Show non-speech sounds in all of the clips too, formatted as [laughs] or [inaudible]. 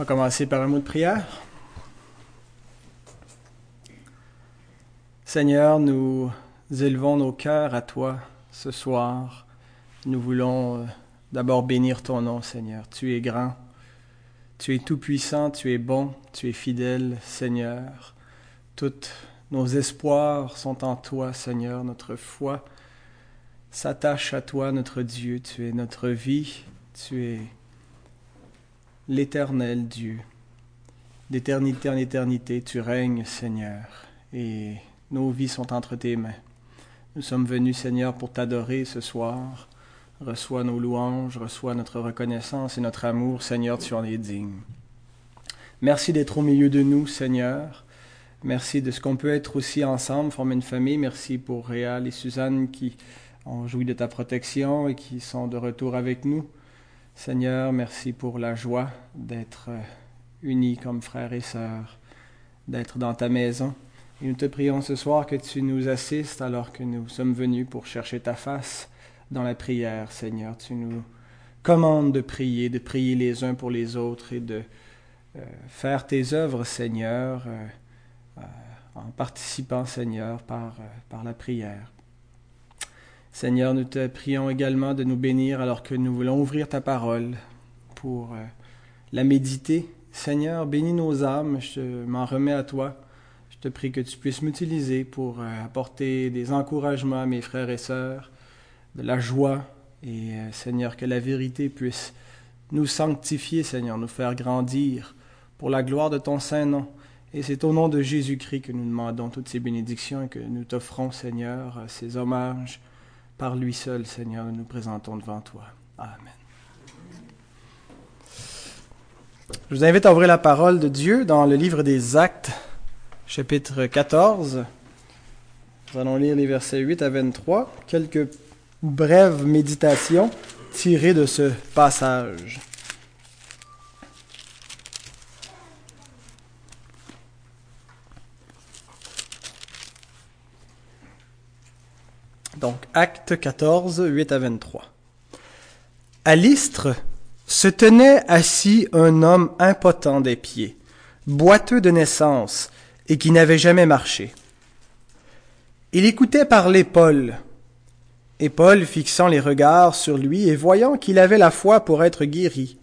On va commencer par un mot de prière. Seigneur, nous élevons nos cœurs à toi ce soir. Nous voulons euh, d'abord bénir ton nom, Seigneur. Tu es grand, tu es tout-puissant, tu es bon, tu es fidèle, Seigneur. Toutes nos espoirs sont en toi, Seigneur. Notre foi s'attache à toi, notre Dieu. Tu es notre vie, tu es l'éternel Dieu. D'éternité en éternité, tu règnes, Seigneur, et nos vies sont entre tes mains. Nous sommes venus, Seigneur, pour t'adorer ce soir. Reçois nos louanges, reçois notre reconnaissance et notre amour, Seigneur, tu en es digne. Merci d'être au milieu de nous, Seigneur. Merci de ce qu'on peut être aussi ensemble, former une famille. Merci pour Réal et Suzanne qui ont joui de ta protection et qui sont de retour avec nous. Seigneur, merci pour la joie d'être euh, unis comme frères et sœurs, d'être dans ta maison. Et nous te prions ce soir que tu nous assistes alors que nous sommes venus pour chercher ta face dans la prière, Seigneur. Tu nous commandes de prier, de prier les uns pour les autres et de euh, faire tes œuvres, Seigneur, euh, en participant, Seigneur, par, par la prière. Seigneur, nous te prions également de nous bénir alors que nous voulons ouvrir ta parole pour euh, la méditer. Seigneur, bénis nos âmes, je m'en remets à toi. Je te prie que tu puisses m'utiliser pour euh, apporter des encouragements à mes frères et sœurs, de la joie, et euh, Seigneur, que la vérité puisse nous sanctifier, Seigneur, nous faire grandir pour la gloire de ton saint nom. Et c'est au nom de Jésus-Christ que nous demandons toutes ces bénédictions et que nous t'offrons, Seigneur, ces hommages par lui seul, Seigneur, nous nous présentons devant toi. Amen. Je vous invite à ouvrir la parole de Dieu dans le livre des Actes, chapitre 14. Nous allons lire les versets 8 à 23, quelques brèves méditations tirées de ce passage. Donc, acte 14, 8 à 23. À l'Istre se tenait assis un homme impotent des pieds, boiteux de naissance, et qui n'avait jamais marché. Il écoutait parler Paul, et Paul, fixant les regards sur lui et voyant qu'il avait la foi pour être guéri,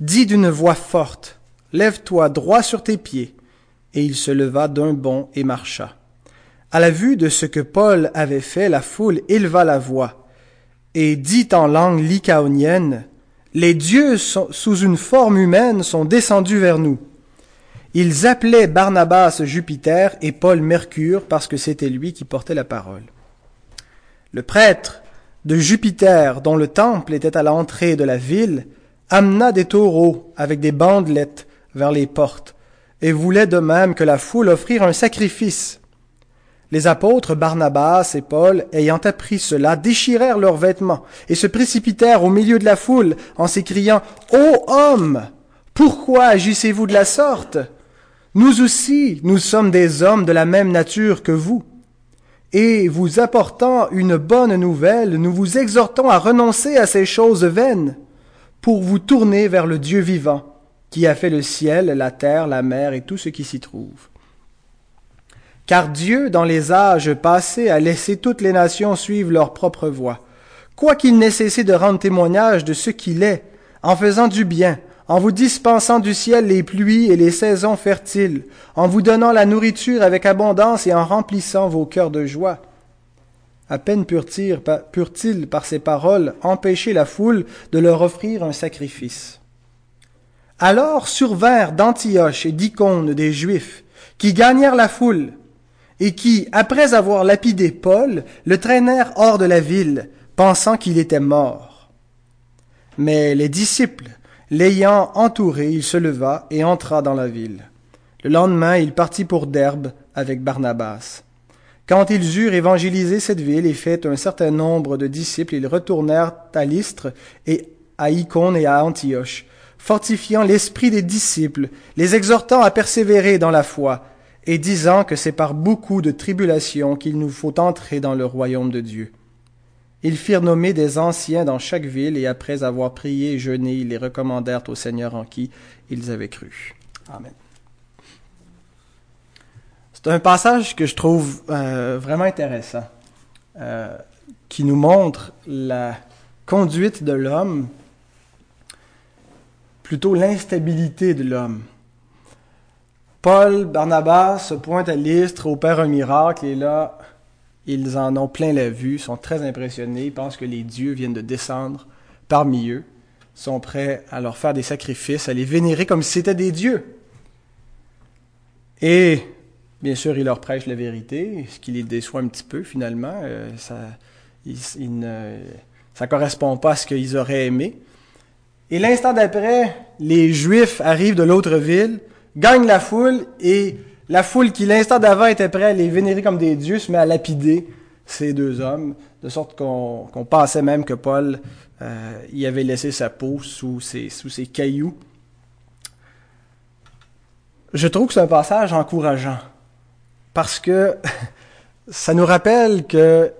dit d'une voix forte, Lève-toi droit sur tes pieds. Et il se leva d'un bond et marcha. À la vue de ce que Paul avait fait, la foule éleva la voix et dit en langue lycaonienne, Les dieux sous une forme humaine sont descendus vers nous. Ils appelaient Barnabas Jupiter et Paul Mercure parce que c'était lui qui portait la parole. Le prêtre de Jupiter, dont le temple était à l'entrée de la ville, amena des taureaux avec des bandelettes vers les portes et voulait de même que la foule offrir un sacrifice. Les apôtres Barnabas et Paul, ayant appris cela, déchirèrent leurs vêtements et se précipitèrent au milieu de la foule en s'écriant Ô homme, pourquoi agissez-vous de la sorte? Nous aussi, nous sommes des hommes de la même nature que vous. Et vous apportant une bonne nouvelle, nous vous exhortons à renoncer à ces choses vaines pour vous tourner vers le Dieu vivant, qui a fait le ciel, la terre, la mer et tout ce qui s'y trouve car Dieu, dans les âges passés, a laissé toutes les nations suivre leur propre voie, quoiqu'il n'ait cessé de rendre témoignage de ce qu'il est, en faisant du bien, en vous dispensant du ciel les pluies et les saisons fertiles, en vous donnant la nourriture avec abondance et en remplissant vos cœurs de joie. À peine purent-ils, par ces paroles, empêcher la foule de leur offrir un sacrifice. Alors survinrent d'Antioche et d'Icône des Juifs, qui gagnèrent la foule, et qui, après avoir lapidé Paul, le traînèrent hors de la ville, pensant qu'il était mort. Mais les disciples, l'ayant entouré, il se leva et entra dans la ville. Le lendemain, il partit pour Derbe avec Barnabas. Quand ils eurent évangélisé cette ville et fait un certain nombre de disciples, ils retournèrent à l'Istre et à Icône et à Antioche, fortifiant l'esprit des disciples, les exhortant à persévérer dans la foi, et disant que c'est par beaucoup de tribulations qu'il nous faut entrer dans le royaume de Dieu. Ils firent nommer des anciens dans chaque ville, et après avoir prié et jeûné, ils les recommandèrent au Seigneur en qui ils avaient cru. Amen. C'est un passage que je trouve euh, vraiment intéressant, euh, qui nous montre la conduite de l'homme, plutôt l'instabilité de l'homme. Paul, Barnabas se pointent à l'Istre, opèrent un miracle, et là, ils en ont plein la vue, sont très impressionnés, ils pensent que les dieux viennent de descendre parmi eux, sont prêts à leur faire des sacrifices, à les vénérer comme si c'était des dieux. Et bien sûr, ils leur prêchent la vérité, ce qui les déçoit un petit peu finalement. Euh, ça, ne, correspond pas à ce qu'ils auraient aimé. Et l'instant d'après, les Juifs arrivent de l'autre ville, gagnent la foule et la foule qui, l'instant d'avant, était prête à les vénérer comme des dieux, se met à lapider ces deux hommes, de sorte qu'on pensait même que Paul euh, y avait laissé sa peau sous ses, sous ses cailloux. Je trouve que c'est un passage encourageant, parce que [laughs] ça nous rappelle que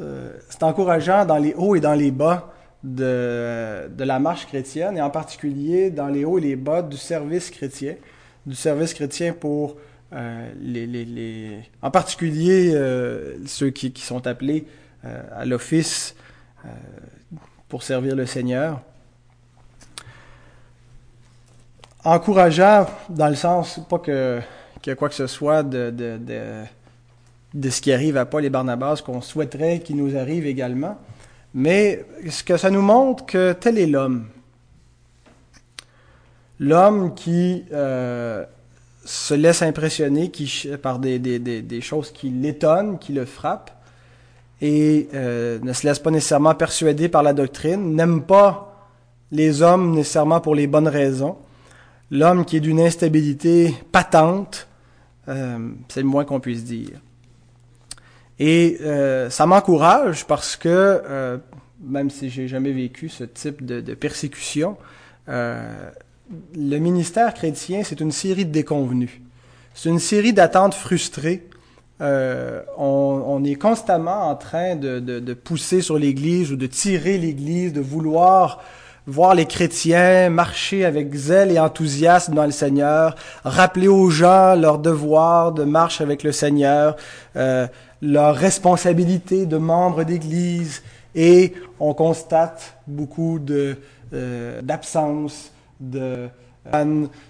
euh, c'est encourageant dans les hauts et dans les bas de, la marche chrétienne, et en particulier dans les hauts et les bas du service chrétien du service chrétien pour euh, les, les, en particulier euh, ceux qui, qui, sont appelés euh, à l'office pour servir le Seigneur. Encourageant dans le sens, pas que, qu'il quoi que ce soit de, de, de, de ce qui arrive à Paul et Barnabas qu'on souhaiterait qu'il nous arrive également, mais ce que ça nous montre que tel est l'homme l'homme qui euh, se laisse impressionner par des, choses qui l'étonnent, qui le frappent, et euh, ne se laisse pas nécessairement persuader par la doctrine, n'aime pas les hommes nécessairement pour les bonnes raisons. L'homme qui est d'une instabilité patente, euh, c'est le moins qu'on puisse dire. Et ça m'encourage parce que, même si j'ai jamais vécu ce type de, de persécution, le ministère chrétien, c'est une série de déconvenus. C'est une série d'attentes frustrées. Euh, on, est constamment en train de, pousser sur l'Église ou de tirer l'Église, de vouloir voir les chrétiens marcher avec zèle et enthousiasme dans le Seigneur, rappeler aux gens leur devoir de marche avec le Seigneur, euh, leur responsabilité de membres d'Église, et on constate beaucoup de euh, d'absence, de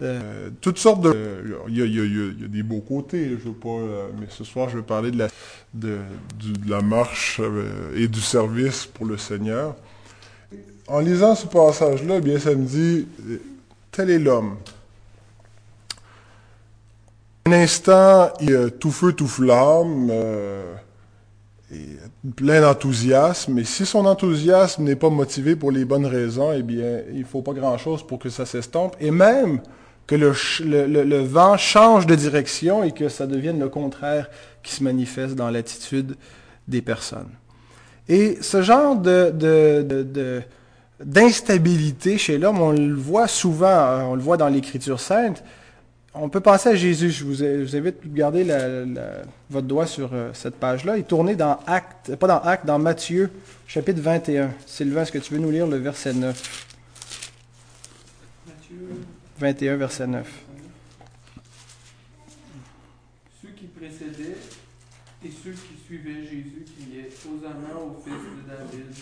euh, toutes sortes de... Il y, a, il, y a, il y, a, des beaux côtés, je veux pas... Euh, mais ce soir, je vais parler de la, de, de la marche euh, et du service pour le Seigneur. En lisant ce passage-là, eh bien, ça me dit, tel est l'homme. Un instant, tout feu, tout flamme, euh, plein d'enthousiasme. Et si son enthousiasme n'est pas motivé pour les bonnes raisons, eh bien, il faut pas grand-chose pour que ça s'estompe. Et même que le, vent change de direction et que ça devienne le contraire qui se manifeste dans l'attitude des personnes. Et ce genre de, d'instabilité chez l'homme, on le voit souvent, on le voit dans l'Écriture sainte, on peut penser à Jésus. Je vous, invite à garder votre doigt sur euh, cette page-là et tourner dans Acte, pas dans Acte, dans Matthieu, chapitre 21. Sylvain, est-ce que tu veux nous lire le verset 9 Matthieu 21, verset 9. Ceux qui précédaient et ceux qui suivaient Jésus criaient Hosanna au fils de David.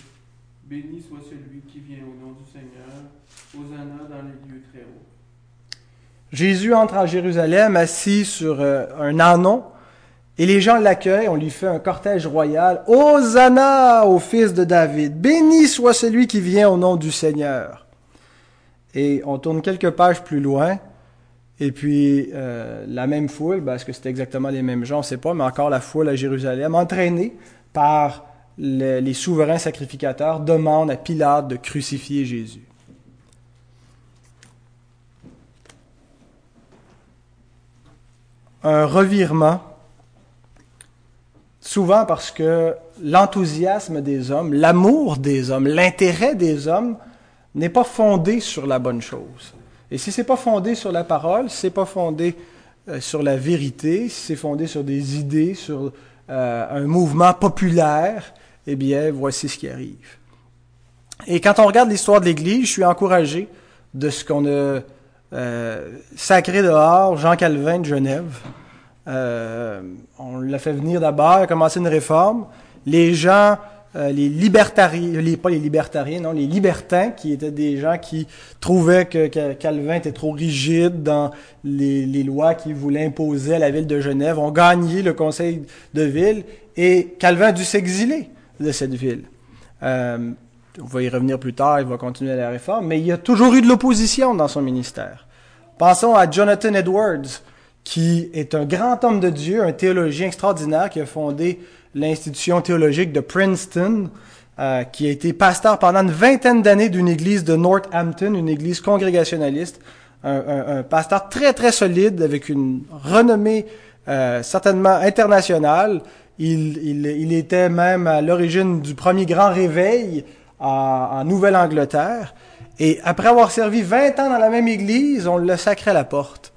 Béni soit celui qui vient au nom du Seigneur. Hosanna dans les lieux très hauts. Jésus entre à Jérusalem assis sur euh, un anon et les gens l'accueillent, on lui fait un cortège royal. Hosanna au fils de David, béni soit celui qui vient au nom du Seigneur. Et on tourne quelques pages plus loin, et puis euh, la même foule, parce que c'est exactement les mêmes gens, on ne sait pas, mais encore la foule à Jérusalem, entraînée par les souverains sacrificateurs, demande à Pilate de crucifier Jésus. Un revirement, souvent parce que l'enthousiasme des hommes, l'amour des hommes, l'intérêt des hommes n'est pas fondé sur la bonne chose. Et si c'est pas fondé sur la parole, c'est pas fondé euh, sur la vérité, si c'est fondé sur des idées, sur euh, un mouvement populaire, eh bien, voici ce qui arrive. Et quand on regarde l'histoire de l'Église, je suis encouragé de ce qu'on a sacré dehors, Jean Calvin de Genève. Euh, on l'a fait venir d'abord, il a commencé une réforme. Les gens, euh, les libertariens, les, pas les libertariens, non, les libertins, qui étaient des gens qui trouvaient que, Calvin était trop rigide dans les, lois qu'il voulait imposer à la ville de Genève, ont gagné le conseil de ville et Calvin a dû s'exiler de cette ville. Euh, on va y revenir plus tard, il va continuer la réforme, mais il y a toujours eu de l'opposition dans son ministère. Pensons à Jonathan Edwards, qui est un grand homme de Dieu, un théologien extraordinaire qui a fondé l'institution théologique de Princeton, euh, qui a été pasteur pendant une vingtaine d'années d'une église de Northampton, une église congrégationaliste, un, un, un pasteur très très solide avec une renommée euh, certainement internationale. Il, il, il, était même à l'origine du premier grand réveil en, Nouvelle-Angleterre. Et après avoir servi 20 ans dans la même église, on le sacrait à la porte.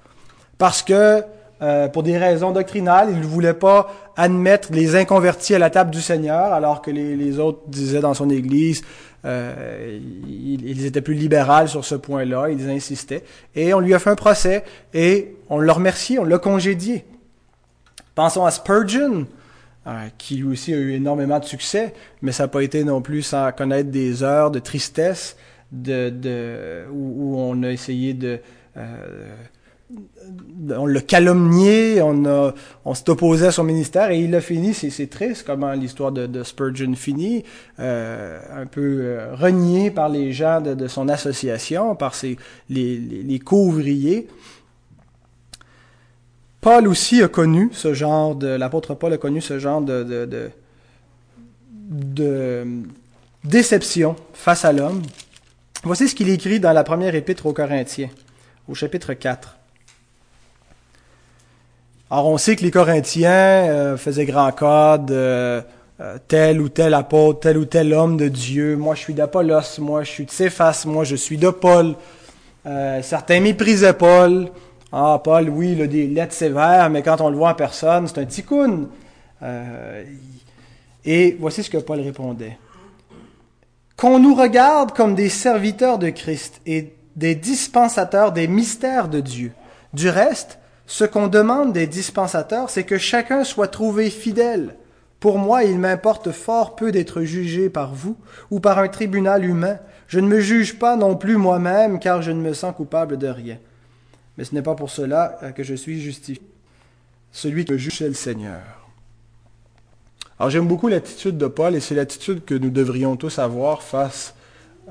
Parce que, euh, pour des raisons doctrinales, il ne voulait pas admettre les inconvertis à la table du Seigneur, alors que les, autres disaient dans son église, euh, ils, étaient plus libéraux sur ce point-là, ils insistaient. Et on lui a fait un procès, et on l'a remercié, on l'a congédié. Pensons à Spurgeon, qui lui aussi a eu énormément de succès, mais ça n'a pas été non plus sans connaître des heures de tristesse, de, de où, on a essayé de... Euh, on l'a calomnié, on, on s'est opposé à son ministère et il a fini. C'est, triste comment l'histoire de, Spurgeon finit, euh, un peu euh, renié par les gens de, de, son association, par ses, les, les, les co-ouvriers. Paul aussi a connu ce genre de, l'apôtre Paul a connu ce genre de, de, déception face à l'homme. Voici ce qu'il écrit dans la première épître aux Corinthiens, au chapitre 4. Alors, on sait que les Corinthiens euh, faisaient grand cas de euh, tel ou tel apôtre, tel ou tel homme de Dieu. Moi, je suis d'Apollos, moi, je suis de Céphas, moi, je suis de Paul. Euh, certains méprisaient Paul. Ah, Paul, oui, il a des lettres sévères, mais quand on le voit en personne, c'est un ticoun. Euh, et voici ce que Paul répondait. Qu'on nous regarde comme des serviteurs de Christ et des dispensateurs des mystères de Dieu. Du reste, ce qu'on demande des dispensateurs, c'est que chacun soit trouvé fidèle. Pour moi, il m'importe fort peu d'être jugé par vous ou par un tribunal humain. Je ne me juge pas non plus moi-même, car je ne me sens coupable de rien. Mais ce n'est pas pour cela que je suis justifié. Celui que juge, c'est le Seigneur. Alors j'aime beaucoup l'attitude de Paul et c'est l'attitude que nous devrions tous avoir face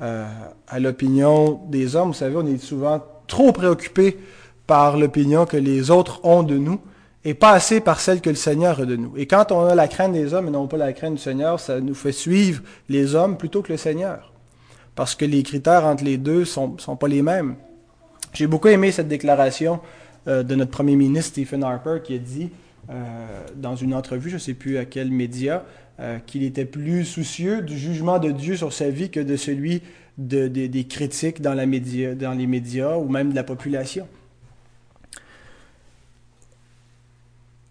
euh, à l'opinion des hommes. Vous savez, on est souvent trop préoccupés par l'opinion que les autres ont de nous et pas assez par celle que le Seigneur a de nous. Et quand on a la crainte des hommes et non pas la crainte du Seigneur, ça nous fait suivre les hommes plutôt que le Seigneur. Parce que les critères entre les deux sont, sont pas les mêmes. J'ai beaucoup aimé cette déclaration euh, de notre premier ministre Stephen Harper qui a dit euh, dans une entrevue, je ne sais plus à quel média, euh, qu'il était plus soucieux du jugement de Dieu sur sa vie que de celui de, de, des critiques dans, dans les médias ou même de la population.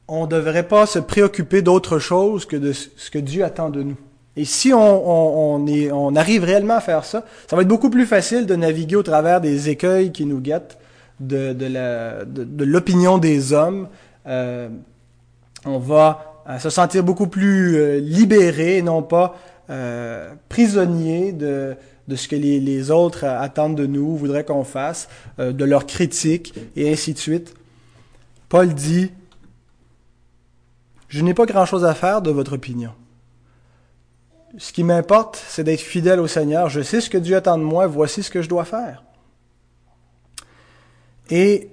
on ne devrait pas se préoccuper d'autre chose que de ce que Dieu attend de nous. Et si on, arrive réellement à faire ça, ça va être beaucoup plus facile de naviguer au travers des écueils qui nous guettent, de, l'opinion des hommes. Euh, on va euh, se sentir beaucoup plus euh, libéré, non pas euh, prisonnier de, ce que les, les, autres attendent de nous, voudraient qu'on fasse, de leurs critiques, et ainsi de suite. Paul dit, je n'ai pas grand-chose à faire de votre opinion. Ce qui m'importe, c'est d'être fidèle au Seigneur. Je sais ce que Dieu attend de moi, voici ce que je dois faire. Et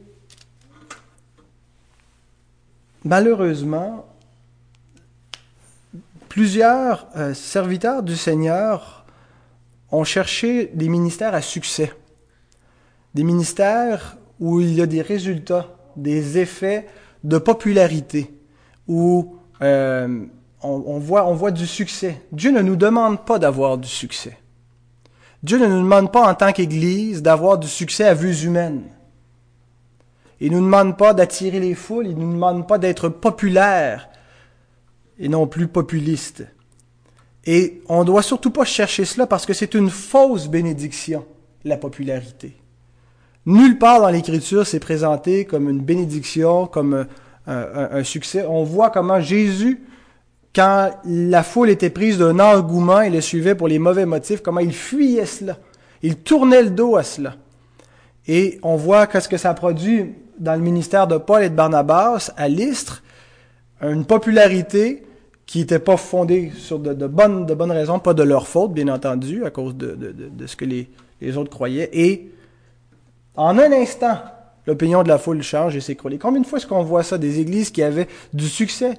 malheureusement, plusieurs euh, serviteurs du Seigneur ont cherché des ministères à succès. Des ministères où il y a des résultats, des effets de popularité où euh, on, voit, du succès. Dieu ne nous demande pas d'avoir du succès. Dieu ne nous demande pas en tant qu'Église d'avoir du succès à vues humaines. Il ne nous demande pas d'attirer les foules, il ne nous demande pas d'être populaire et non plus populiste. Et on ne doit surtout pas chercher cela parce que c'est une fausse bénédiction, la popularité. Nulle part dans l'Écriture c'est présenté comme une bénédiction, comme un, un, succès. On voit comment Jésus, quand la foule était prise d'un engouement et le suivait pour les mauvais motifs, comment il fuyait cela. Il tournait le dos à cela. Et on voit qu'est-ce que ça produit dans le ministère de Paul et de Barnabas à l'Istre, une popularité qui n'était pas fondée sur de, bonnes, raisons, pas de leur faute, bien entendu, à cause de, de ce que les, les, autres croyaient. Et en un instant, l'opinion de la foule change et s'écroule. Combien de fois est-ce qu'on voit ça, des églises qui avaient du succès,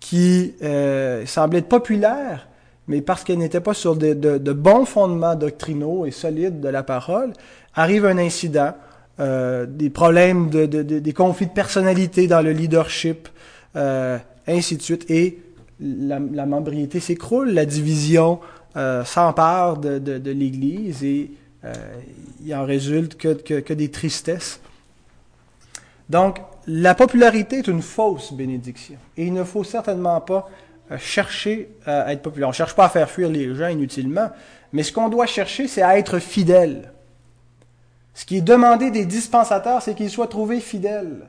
qui euh, semblaient être populaires, mais parce qu'elles n'étaient pas sur de, de, bons fondements doctrinaux et solides de la parole, arrive un incident, euh, des problèmes, de, des conflits de personnalité dans le leadership, euh, ainsi de suite, et la, la membriété s'écroule, la division euh, s'empare de, de, de l'Église et euh, il en résulte que, que, que, des tristesses. Donc, la popularité est une fausse bénédiction. Et il ne faut certainement pas euh, chercher à être populaire. On ne cherche pas à faire fuir les gens inutilement, mais ce qu'on doit chercher, c'est à être fidèle. Ce qui est demandé des dispensateurs, c'est qu'ils soient trouvés fidèles.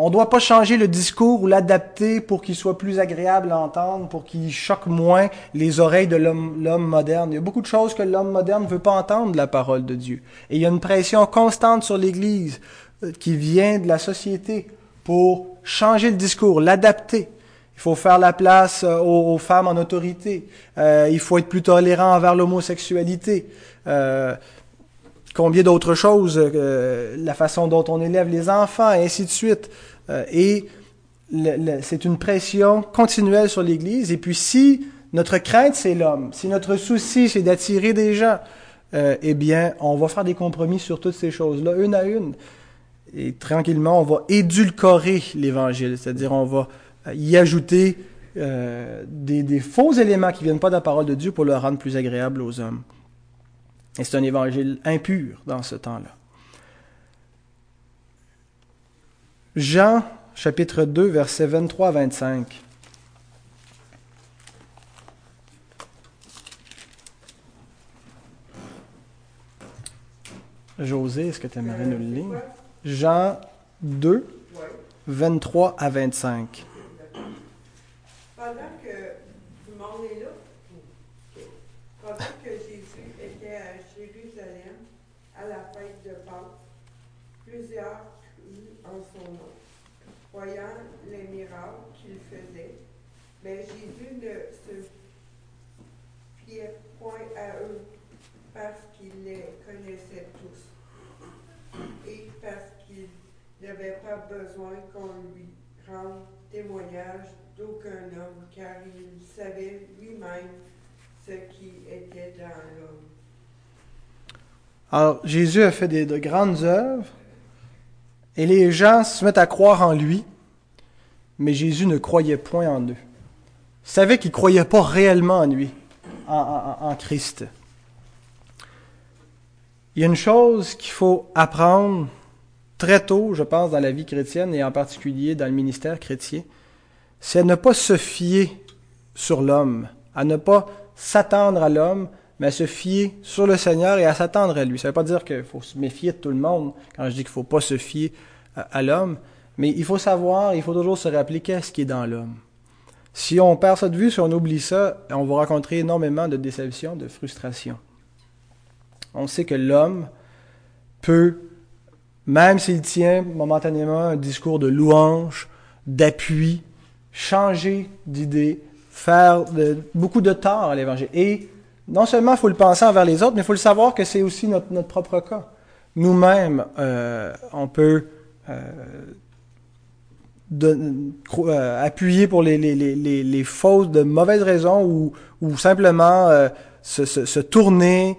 On ne doit pas changer le discours ou l'adapter pour qu'il soit plus agréable à entendre, pour qu'il choque moins les oreilles de l'homme moderne. Il y a beaucoup de choses que l'homme moderne ne veut pas entendre de la parole de Dieu. Et il y a une pression constante sur l'Église euh, qui vient de la société pour changer le discours, l'adapter. Il faut faire la place euh, aux, femmes en autorité. Euh, il faut être plus tolérant envers l'homosexualité. Euh, combien d'autres choses, euh, la façon dont on élève les enfants, et ainsi de suite. Euh, et c'est une pression continuelle sur l'Église. Et puis si notre crainte, c'est l'homme, si notre souci, c'est d'attirer des gens, euh, eh bien, on va faire des compromis sur toutes ces choses-là, une à une. Et tranquillement, on va édulcorer l'Évangile, c'est-à-dire on va y ajouter des, des faux éléments qui viennent pas de la parole de Dieu pour le rendre plus agréable aux hommes. Et c'est un évangile impur dans ce temps-là. Jean chapitre 2 versets 23 à 25. José, est-ce que tu aimerais nous le lire? Jean 2, 23 à 25. Pendant que tout le monde est là, pendant que à la fête de Pâques. Plusieurs crurent en son nom, voyant les miracles qu'il faisait. Mais Jésus ne se fiait point à eux parce qu'il les connaissait tous et parce qu'il n'avait pas besoin qu'on lui rende témoignage d'aucun homme, car il savait lui-même qui était dans l'homme. Alors, Jésus a fait de grandes œuvres et les gens se mettent à croire en lui, mais Jésus ne croyait point en eux. Il savait qu'ils ne croyaient pas réellement en lui, en, en Christ. Il y a une chose qu'il faut apprendre très tôt, je pense, dans la vie chrétienne et en particulier dans le ministère chrétien, c'est à ne pas se fier sur l'homme, à ne pas s'attendre à l'homme, mais à se fier sur le Seigneur et à s'attendre à lui. Ça ne veut pas dire qu'il faut se méfier de tout le monde quand je dis qu'il ne faut pas se fier à, l'homme, mais il faut savoir, il faut toujours se rappeler qu'est-ce qui est dans l'homme. Si on perd ça de vue, si on oublie ça, on va rencontrer énormément de déceptions, de frustrations. On sait que l'homme peut, même s'il tient momentanément un discours de louange, d'appui, changer d'idée, faire beaucoup de tort à l'Évangile. Et non seulement il faut le penser envers les autres, mais il faut le savoir que c'est aussi notre, notre, propre cas. Nous-mêmes, euh, on peut euh, euh, appuyer pour les, les, les, les, fausses, de mauvaises raisons ou, ou simplement se, se, tourner,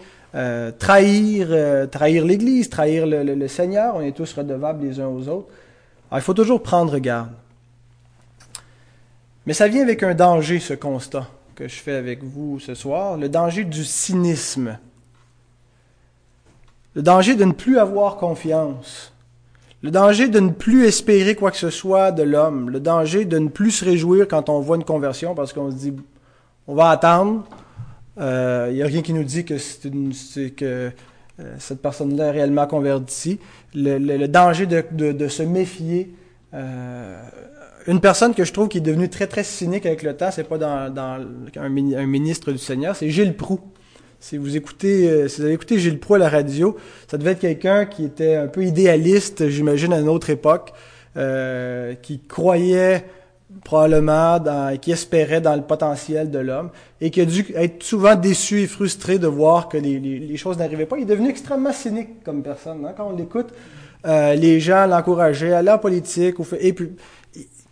trahir, trahir l'Église, trahir le, le, le, Seigneur. On est tous redevables les uns aux autres. Alors, il faut toujours prendre garde. Mais ça vient avec un danger, ce constat que je fais avec vous ce soir, le danger du cynisme. Le danger de ne plus avoir confiance. Le danger de ne plus espérer quoi que ce soit de l'homme. Le danger de ne plus se réjouir quand on voit une conversion parce qu'on se dit, on va attendre. Il n'y a rien qui nous dit que, euh, cette personne-là est réellement convertie. Le, danger de, se méfier. Euh, une personne que je trouve qui est devenue très très cynique avec le temps, c'est pas dans, un, ministre du Seigneur, c'est Gilles Proux. Si vous écoutez, euh, si vous avez écouté Gilles Proux à la radio, ça devait être quelqu'un qui était un peu idéaliste, j'imagine à une autre époque, euh, qui croyait probablement, qui espérait dans le potentiel de l'homme, et qui a dû être souvent déçu et frustré de voir que les, choses n'arrivaient pas. Il est devenu extrêmement cynique comme personne. Hein? Quand on l'écoute, euh, les gens l'encourageaient à en politique, ou et puis,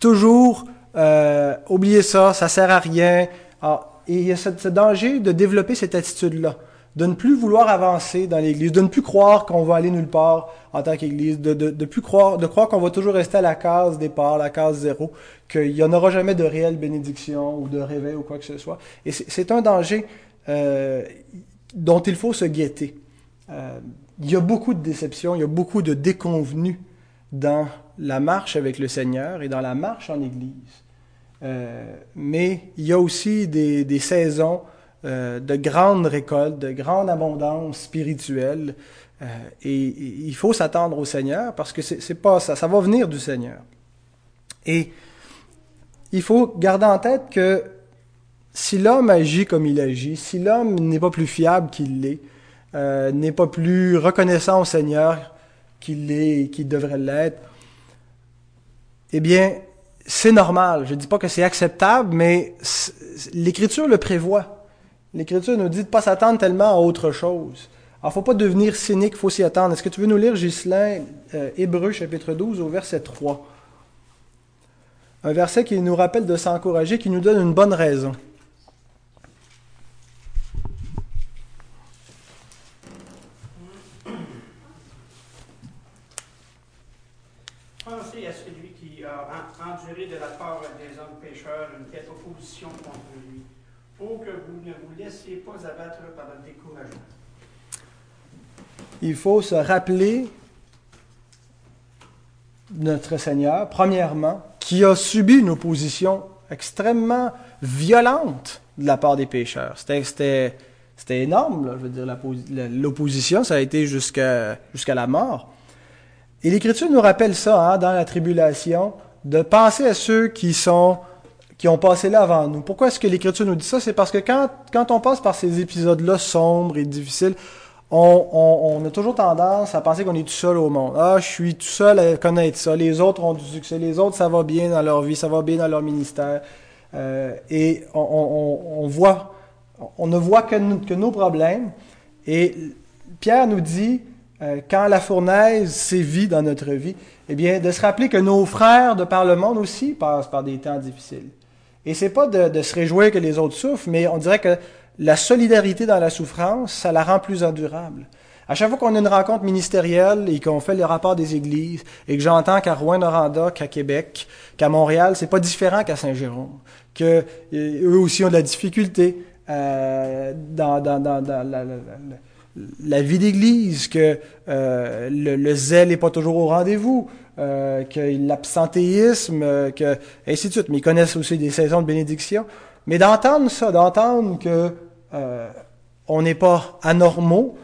toujours euh, oublier ça, ça sert à rien. Alors, et il y a ce, ce danger de développer cette attitude-là de ne plus vouloir avancer dans l'Église, de ne plus croire qu'on va aller nulle part en tant qu'Église, de, de, de plus croire, de croire qu'on va toujours rester à la case départ, la case zéro, qu'il n'y en aura jamais de réelle bénédiction ou de réveil ou quoi que ce soit. Et c'est un danger euh, dont il faut se guetter. Euh, il y a beaucoup de déceptions, il y a beaucoup de déconvenus dans la marche avec le Seigneur et dans la marche en Église. Euh, mais il y a aussi des, des saisons euh, de grandes récoltes, de grande abondance spirituelle. Euh, et, il faut s'attendre au Seigneur parce que c'est pas ça, ça va venir du Seigneur. Et il faut garder en tête que si l'homme agit comme il agit, si l'homme n'est pas plus fiable qu'il l'est, n'est pas plus reconnaissant au Seigneur qu'il l'est et qu'il devrait l'être, eh bien, c'est normal. Je ne dis pas que c'est acceptable, mais l'Écriture le prévoit. L'Écriture nous dit de pas s'attendre tellement à autre chose. Alors, faut pas devenir cynique, faut s'y attendre. Est-ce que tu veux nous lire, Ghislain, euh, Hébreu chapitre 12 au verset 3? Un verset qui nous rappelle de s'encourager, qui nous donne une bonne raison. Pensez à celui qui a enduré de la part des hommes pécheurs une telle opposition contre lui pour que vous ne vous laissiez pas abattre par le découragement. Il faut se rappeler notre Seigneur, premièrement, qui a subi une opposition extrêmement violente de la part des pécheurs. C'était énorme, là, je veux dire, l'opposition, ça a été jusqu'à jusqu'à la mort. Et l'Écriture nous rappelle ça, hein, dans la tribulation, de penser à ceux qui sont qui ont passé là avant nous. Pourquoi est-ce que l'Écriture nous dit ça? C'est parce que quand, quand on passe par ces épisodes-là sombres et difficiles, on, on, on, a toujours tendance à penser qu'on est tout seul au monde. Ah, je suis tout seul à connaître ça. Les autres ont du succès. Les autres, ça va bien dans leur vie, ça va bien dans leur ministère. Euh, et on, on, voit, on ne voit que, que nos problèmes. Et Pierre nous dit, euh, quand la fournaise sévit dans notre vie, eh bien, de se rappeler que nos frères de par le monde aussi passent par des temps difficiles. Et c'est pas de, se réjouir que les autres souffrent, mais on dirait que la solidarité dans la souffrance, ça la rend plus endurable. À chaque fois qu'on a une rencontre ministérielle et qu'on fait le rapport des églises et que j'entends qu'à Rouen-Noranda, qu'à Québec, qu'à Montréal, c'est pas différent qu'à Saint-Jérôme, que euh, eux aussi ont de la difficulté euh, dans, la, vie d'église, que euh, le, zèle n'est pas toujours au rendez-vous, euh, que l'absentéisme, euh, que ainsi de suite. Mais ils connaissent aussi des saisons de bénédiction. Mais d'entendre ça, d'entendre que euh, on n'est pas anormaux,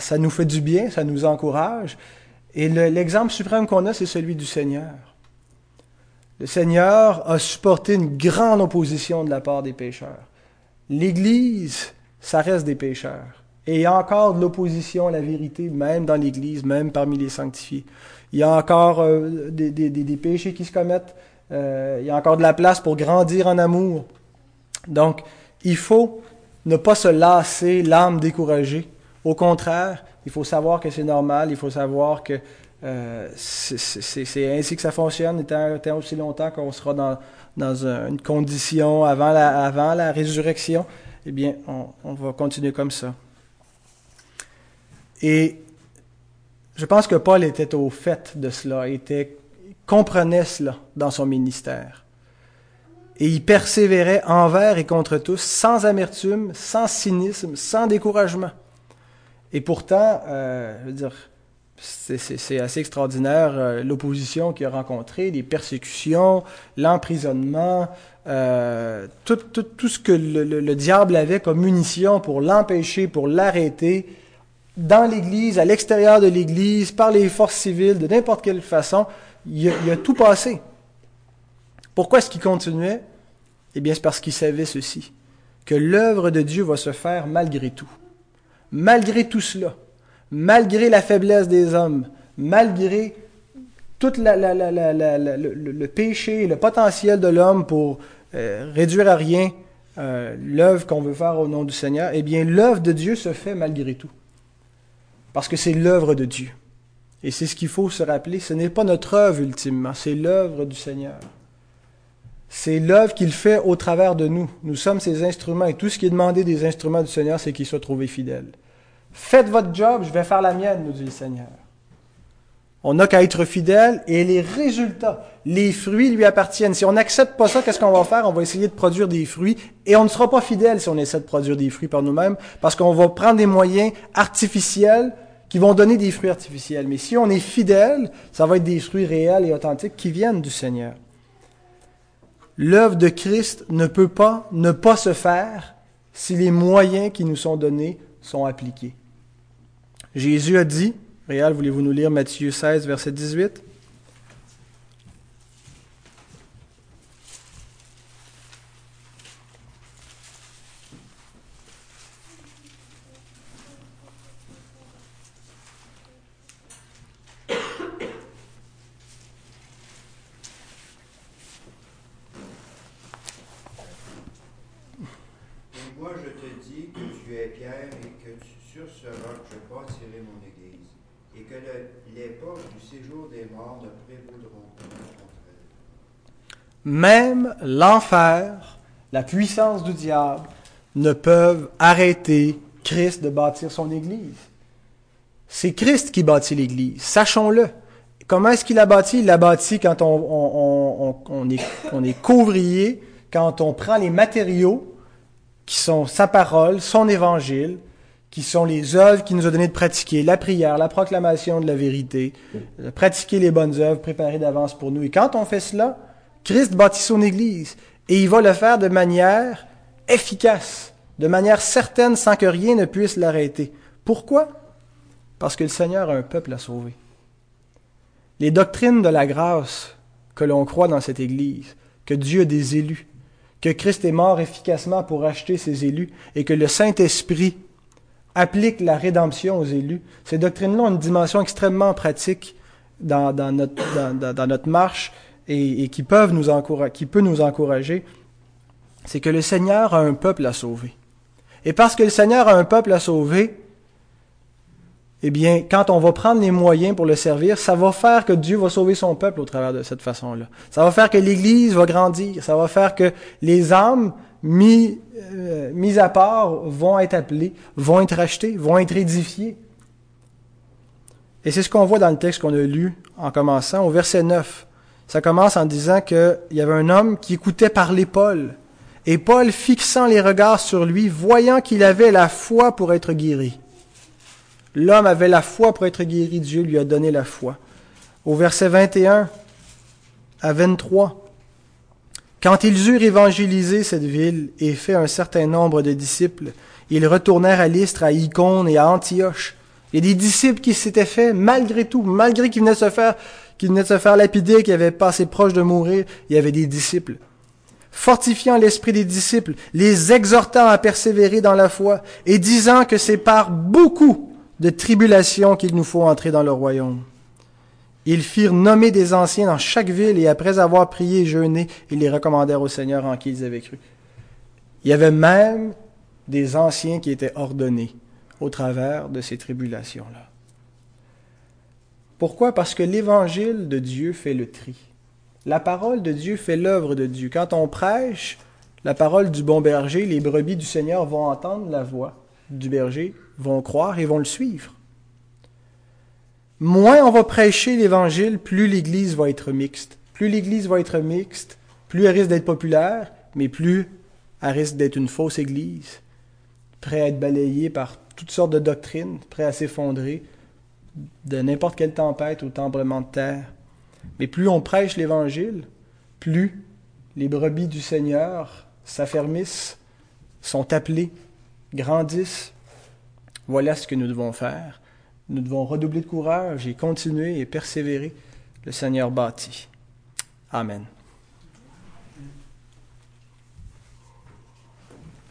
ça nous fait du bien, ça nous encourage. Et l'exemple suprême qu'on a, c'est celui du Seigneur. Le Seigneur a supporté une grande opposition de la part des pécheurs. L'Église, ça reste des pécheurs. Et il y a encore de l'opposition à la vérité, même dans l'Église, même parmi les sanctifiés. Il y a encore euh, des, péchés qui se commettent. Euh, il y a encore de la place pour grandir en amour. Donc, il faut ne pas se lasser l'âme découragée. Au contraire, il faut savoir que c'est normal, il faut savoir que euh, c'est ainsi que ça fonctionne, tant, tant aussi longtemps qu'on sera dans, une condition avant la, avant la résurrection, eh bien, on, on va continuer comme ça. Et je pense que Paul était au fait de cela, était, comprenait cela dans son ministère. Et il persévérait envers et contre tous, sans amertume, sans cynisme, sans découragement. Et pourtant, euh, je veux dire, c'est assez extraordinaire euh, l'opposition qu'il a rencontrée, les persécutions, l'emprisonnement, euh, tout, ce que le diable avait comme munition pour l'empêcher, pour l'arrêter, dans l'Église, à l'extérieur de l'Église, par les forces civiles, de n'importe quelle façon, il a, a tout passé. Pourquoi est-ce qu'il continuait? Eh bien, c'est parce qu'il savait ceci, que l'œuvre de Dieu va se faire malgré tout. Malgré tout cela, malgré la faiblesse des hommes, malgré tout le- le péché, le potentiel de l'homme pour euh, réduire à rien euh, l'œuvre qu'on veut faire au nom du Seigneur, eh bien, l'œuvre de Dieu se fait malgré tout. Parce que c'est l'œuvre de Dieu. Et c'est ce qu'il faut se rappeler. Ce n'est pas notre œuvre ultimement, c'est l'œuvre du Seigneur. C'est l'œuvre qu'il fait au travers de nous. Nous sommes ses instruments et tout ce qui est demandé des instruments du Seigneur, c'est qu'ils soient trouvés fidèles. Faites votre job, je vais faire la mienne, nous dit le Seigneur. On n'a qu'à être fidèle et les résultats, les fruits lui appartiennent. Si on n'accepte pas ça, qu'est-ce qu'on va faire? On va essayer de produire des fruits et on ne sera pas fidèle si on essaie de produire des fruits par nous-mêmes parce qu'on va prendre des moyens artificiels qui vont donner des fruits artificiels. Mais si on est fidèle, ça va être des fruits réels et authentiques qui viennent du Seigneur. L'œuvre de Christ ne peut pas ne pas se faire si les moyens qui nous sont donnés sont appliqués. Jésus a dit, Réal, voulez-vous nous lire Matthieu 16, verset 18? Et moi je te dis que tu es Pierre et que tu- sur ce roc je bâtirai mon église, et que le- les portes du séjour des morts ne prévaudront pas. Même l'enfer, la puissance du diable, ne peuvent arrêter Christ de bâtir son Église. C'est Christ qui bâtit l'Église, sachons-le. Comment est-ce qu'il l'a bâti? Il l'a bâti quand on est couvrier, quand on prend les matériaux qui sont sa parole, son évangile, qui sont les œuvres qu'il nous a donné de pratiquer, la prière, la proclamation de la vérité, de pratiquer les bonnes œuvres préparées d'avance pour nous. Et quand on fait cela, Christ bâtit son Église et il va le faire de manière efficace, de manière certaine, sans que rien ne puisse l'arrêter. Pourquoi? Parce que le Seigneur a un peuple à sauver. Les doctrines de la grâce que l'on croit dans cette Église, que Dieu a des élus, que Christ est mort efficacement pour acheter ses élus et que le Saint-Esprit applique la rédemption aux élus, ces doctrines-là ont une dimension extrêmement pratique dans, notre, marche et, qui peut nous encourager, c'est que le Seigneur a un peuple à sauver. Et parce que le Seigneur a un peuple à sauver, eh bien, quand on va prendre les moyens pour le servir, ça va faire que Dieu va sauver son peuple au travers de cette façon-là. Ça va faire que l'Église va grandir. Ça va faire que les âmes mis, euh, mises à part vont être appelées, vont être rachetées, vont être édifiées. Et c'est ce qu'on voit dans le texte qu'on a lu en commençant au verset 9. Ça commence en disant qu'il y avait un homme qui écoutait parler Paul. Et Paul, fixant les regards sur lui, voyant qu'il avait la foi pour être guéri. L'homme avait la foi pour être guéri, Dieu lui a donné la foi. Au verset 21 à 23, quand ils eurent évangélisé cette ville et fait un certain nombre de disciples, ils retournèrent à Lystre, à Icône et à Antioche. Il y a des disciples qui s'étaient faits malgré tout, malgré qu'ils venaient se faire, qu'ils venaient se faire lapider, qu'ils avaient passé proche de mourir, il y avait des disciples. Fortifiant l'esprit des disciples, les exhortant à persévérer dans la foi et disant que c'est par beaucoup de tribulations qu'il nous faut entrer dans le royaume. Ils firent nommer des anciens dans chaque ville et après avoir prié et jeûné, ils les recommandèrent au Seigneur en qui ils avaient cru. Il y avait même des anciens qui étaient ordonnés au travers de ces tribulations-là. Pourquoi? Parce que l'évangile de Dieu fait le tri. La parole de Dieu fait l'œuvre de Dieu. Quand on prêche la parole du bon berger, les brebis du Seigneur vont entendre la voix du berger, vont croire et vont le suivre. Moins on va prêcher l'Évangile, plus l'Église va être mixte. Plus l'Église va être mixte, plus elle risque d'être populaire, mais plus elle risque d'être une fausse Église, prête à être balayée par toutes sortes de doctrines, prête à s'effondrer de n'importe quelle tempête ou tremblement de terre. Mais plus on prêche l'Évangile, plus les brebis du Seigneur s'affermissent, sont appelées, grandissent. Voilà ce que nous devons faire. Nous devons redoubler de courage et continuer et persévérer. Le Seigneur bâtit. Amen.